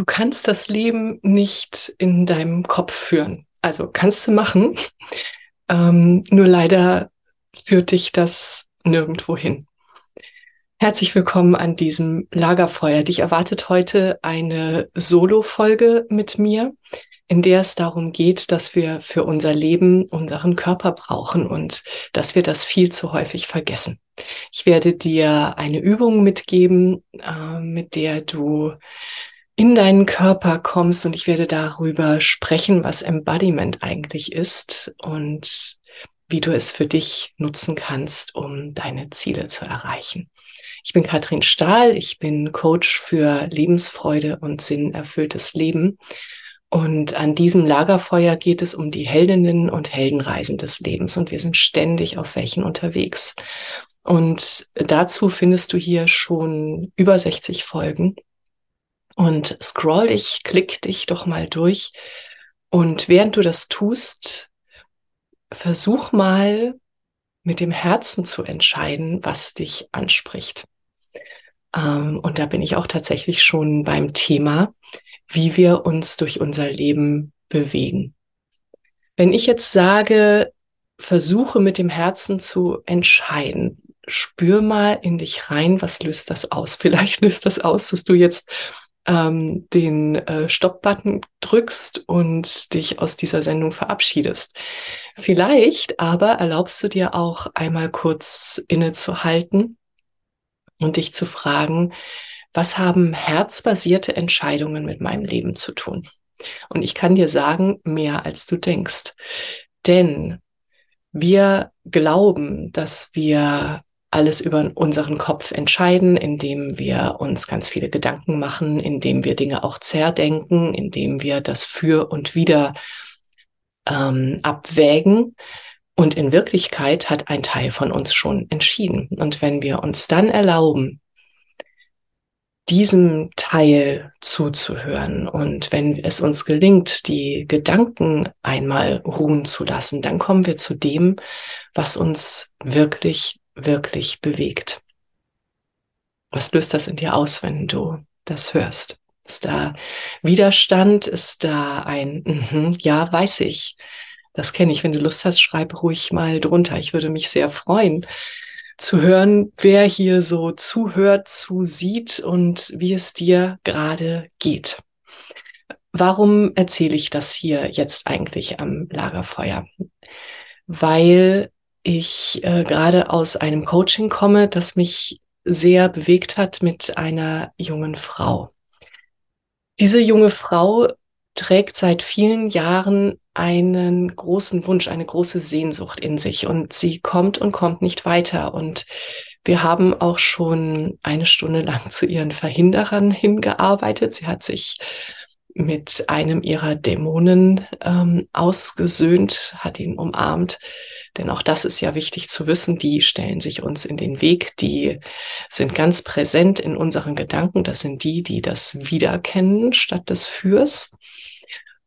Du kannst das Leben nicht in deinem Kopf führen. Also kannst du machen, ähm, nur leider führt dich das nirgendwo hin. Herzlich willkommen an diesem Lagerfeuer. Dich erwartet heute eine Solo-Folge mit mir, in der es darum geht, dass wir für unser Leben unseren Körper brauchen und dass wir das viel zu häufig vergessen. Ich werde dir eine Übung mitgeben, äh, mit der du in deinen Körper kommst und ich werde darüber sprechen, was Embodiment eigentlich ist und wie du es für dich nutzen kannst, um deine Ziele zu erreichen. Ich bin Katrin Stahl, ich bin Coach für Lebensfreude und sinnerfülltes Leben. Und an diesem Lagerfeuer geht es um die Heldinnen und Heldenreisen des Lebens. Und wir sind ständig auf welchen unterwegs. Und dazu findest du hier schon über 60 Folgen. Und scroll dich, klick dich doch mal durch. Und während du das tust, versuch mal mit dem Herzen zu entscheiden, was dich anspricht. Ähm, und da bin ich auch tatsächlich schon beim Thema, wie wir uns durch unser Leben bewegen. Wenn ich jetzt sage, versuche mit dem Herzen zu entscheiden, spür mal in dich rein, was löst das aus? Vielleicht löst das aus, dass du jetzt ähm, den äh, Stopp-Button drückst und dich aus dieser Sendung verabschiedest. Vielleicht aber erlaubst du dir auch einmal kurz innezuhalten und dich zu fragen, was haben herzbasierte Entscheidungen mit meinem Leben zu tun? Und ich kann dir sagen, mehr als du denkst. Denn wir glauben, dass wir alles über unseren Kopf entscheiden, indem wir uns ganz viele Gedanken machen, indem wir Dinge auch zerdenken, indem wir das für und wieder ähm, abwägen. Und in Wirklichkeit hat ein Teil von uns schon entschieden. Und wenn wir uns dann erlauben, diesem Teil zuzuhören und wenn es uns gelingt, die Gedanken einmal ruhen zu lassen, dann kommen wir zu dem, was uns wirklich wirklich bewegt. Was löst das in dir aus, wenn du das hörst? Ist da Widerstand? Ist da ein, mm ja, weiß ich. Das kenne ich. Wenn du Lust hast, schreib ruhig mal drunter. Ich würde mich sehr freuen zu hören, wer hier so zuhört, zusieht und wie es dir gerade geht. Warum erzähle ich das hier jetzt eigentlich am Lagerfeuer? Weil ich äh, gerade aus einem Coaching komme, das mich sehr bewegt hat mit einer jungen Frau. Diese junge Frau trägt seit vielen Jahren einen großen Wunsch, eine große Sehnsucht in sich und sie kommt und kommt nicht weiter und Wir haben auch schon eine Stunde lang zu ihren Verhinderern hingearbeitet. Sie hat sich mit einem ihrer Dämonen ähm, ausgesöhnt, hat ihn umarmt. Denn auch das ist ja wichtig zu wissen. Die stellen sich uns in den Weg. Die sind ganz präsent in unseren Gedanken. Das sind die, die das Wiederkennen statt des Fürs.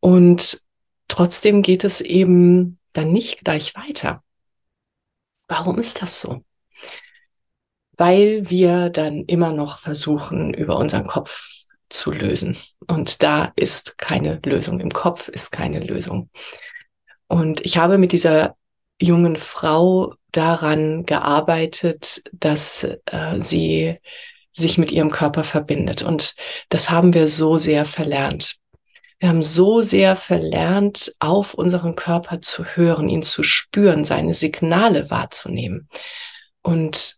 Und trotzdem geht es eben dann nicht gleich weiter. Warum ist das so? Weil wir dann immer noch versuchen, über unseren Kopf zu lösen. Und da ist keine Lösung. Im Kopf ist keine Lösung. Und ich habe mit dieser jungen Frau daran gearbeitet, dass äh, sie sich mit ihrem Körper verbindet. Und das haben wir so sehr verlernt. Wir haben so sehr verlernt, auf unseren Körper zu hören, ihn zu spüren, seine Signale wahrzunehmen. Und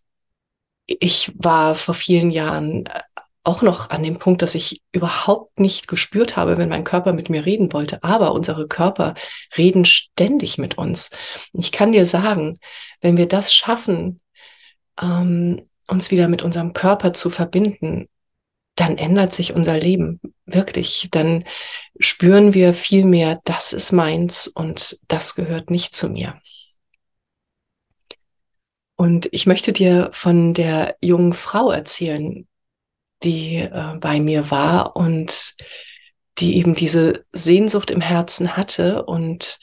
ich war vor vielen Jahren äh, auch noch an dem Punkt, dass ich überhaupt nicht gespürt habe, wenn mein Körper mit mir reden wollte. Aber unsere Körper reden ständig mit uns. ich kann dir sagen, wenn wir das schaffen, ähm, uns wieder mit unserem Körper zu verbinden, dann ändert sich unser Leben wirklich. Dann spüren wir viel mehr, das ist meins und das gehört nicht zu mir. Und ich möchte dir von der jungen Frau erzählen, die äh, bei mir war und die eben diese Sehnsucht im Herzen hatte und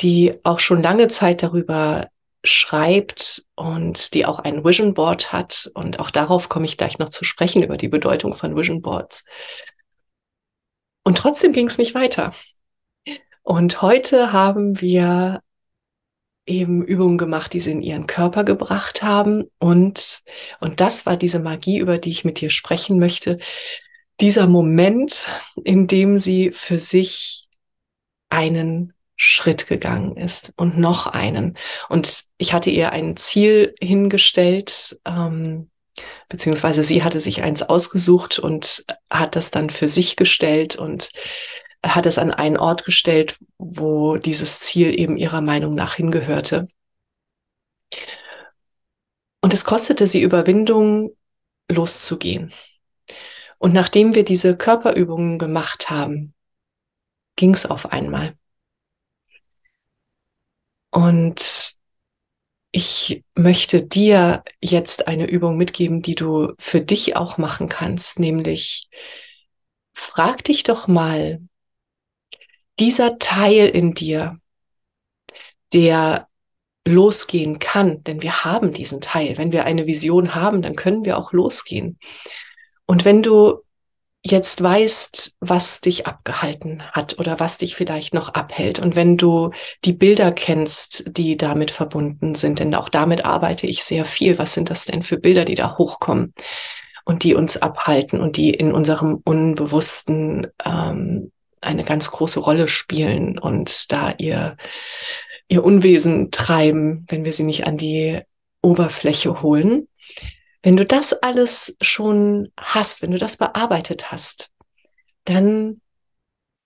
die auch schon lange Zeit darüber schreibt und die auch ein Vision Board hat. Und auch darauf komme ich gleich noch zu sprechen, über die Bedeutung von Vision Boards. Und trotzdem ging es nicht weiter. Und heute haben wir eben Übungen gemacht, die sie in ihren Körper gebracht haben. Und, und das war diese Magie, über die ich mit dir sprechen möchte. Dieser Moment, in dem sie für sich einen Schritt gegangen ist und noch einen. Und ich hatte ihr ein Ziel hingestellt, ähm, beziehungsweise sie hatte sich eins ausgesucht und hat das dann für sich gestellt und hat es an einen Ort gestellt, wo dieses Ziel eben ihrer Meinung nach hingehörte. Und es kostete sie Überwindung, loszugehen. Und nachdem wir diese Körperübungen gemacht haben, ging es auf einmal. Und ich möchte dir jetzt eine Übung mitgeben, die du für dich auch machen kannst, nämlich frag dich doch mal, dieser Teil in dir, der losgehen kann, denn wir haben diesen Teil. Wenn wir eine Vision haben, dann können wir auch losgehen. Und wenn du jetzt weißt, was dich abgehalten hat oder was dich vielleicht noch abhält und wenn du die Bilder kennst, die damit verbunden sind, denn auch damit arbeite ich sehr viel. Was sind das denn für Bilder, die da hochkommen und die uns abhalten und die in unserem Unbewussten ähm, eine ganz große Rolle spielen und da ihr, ihr Unwesen treiben, wenn wir sie nicht an die Oberfläche holen. Wenn du das alles schon hast, wenn du das bearbeitet hast, dann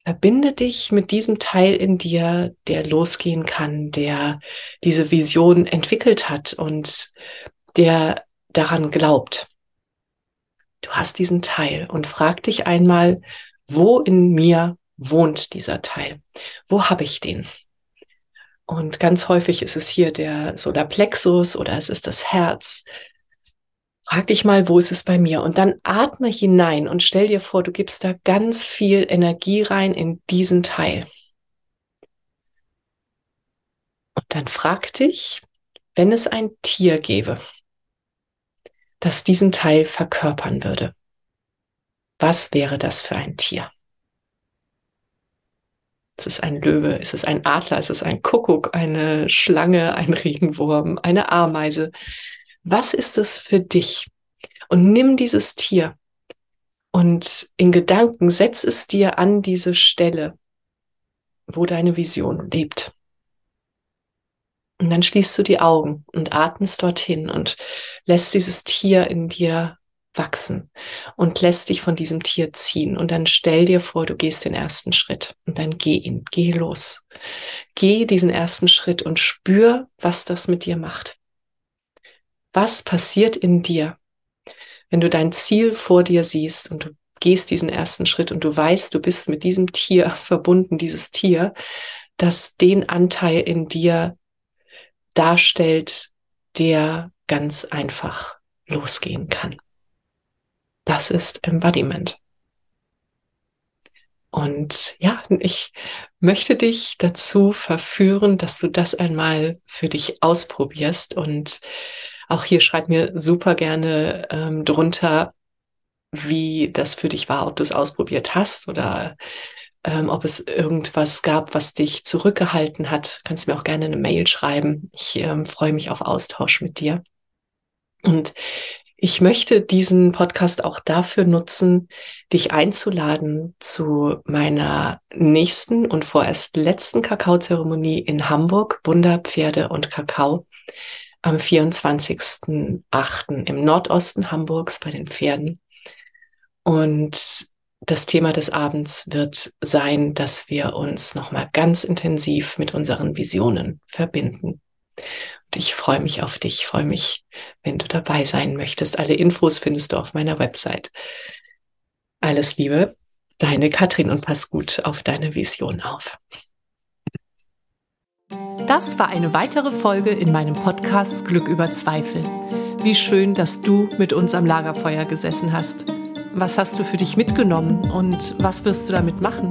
verbinde dich mit diesem Teil in dir, der losgehen kann, der diese Vision entwickelt hat und der daran glaubt. Du hast diesen Teil und frag dich einmal, wo in mir wohnt dieser Teil? Wo habe ich den? Und ganz häufig ist es hier der Solarplexus oder es ist das Herz. Frag dich mal, wo ist es bei mir? Und dann atme hinein und stell dir vor, du gibst da ganz viel Energie rein in diesen Teil. Und dann frag dich, wenn es ein Tier gäbe, das diesen Teil verkörpern würde, was wäre das für ein Tier? Ist es ein Löwe? Ist es ein Adler? Ist es ein Kuckuck? Eine Schlange? Ein Regenwurm? Eine Ameise? Was ist es für dich? Und nimm dieses Tier und in Gedanken setz es dir an diese Stelle, wo deine Vision lebt. Und dann schließt du die Augen und atmest dorthin und lässt dieses Tier in dir wachsen und lässt dich von diesem Tier ziehen. Und dann stell dir vor, du gehst den ersten Schritt und dann geh ihn, geh los. Geh diesen ersten Schritt und spür, was das mit dir macht. Was passiert in dir, wenn du dein Ziel vor dir siehst und du gehst diesen ersten Schritt und du weißt, du bist mit diesem Tier verbunden, dieses Tier, das den Anteil in dir darstellt, der ganz einfach losgehen kann. Das ist Embodiment. Und ja, ich möchte dich dazu verführen, dass du das einmal für dich ausprobierst. Und auch hier schreib mir super gerne ähm, drunter, wie das für dich war, ob du es ausprobiert hast oder ähm, ob es irgendwas gab, was dich zurückgehalten hat. Kannst mir auch gerne eine Mail schreiben. Ich ähm, freue mich auf Austausch mit dir. Und ich möchte diesen Podcast auch dafür nutzen, dich einzuladen zu meiner nächsten und vorerst letzten Kakaozeremonie in Hamburg, Wunder, Pferde und Kakao, am 24.08. im Nordosten Hamburgs bei den Pferden. Und das Thema des Abends wird sein, dass wir uns nochmal ganz intensiv mit unseren Visionen verbinden. Ich freue mich auf dich, freue mich, wenn du dabei sein möchtest. Alle Infos findest du auf meiner Website. Alles Liebe, deine Katrin und pass gut auf deine Vision auf. Das war eine weitere Folge in meinem Podcast Glück über Zweifel. Wie schön, dass du mit uns am Lagerfeuer gesessen hast. Was hast du für dich mitgenommen und was wirst du damit machen?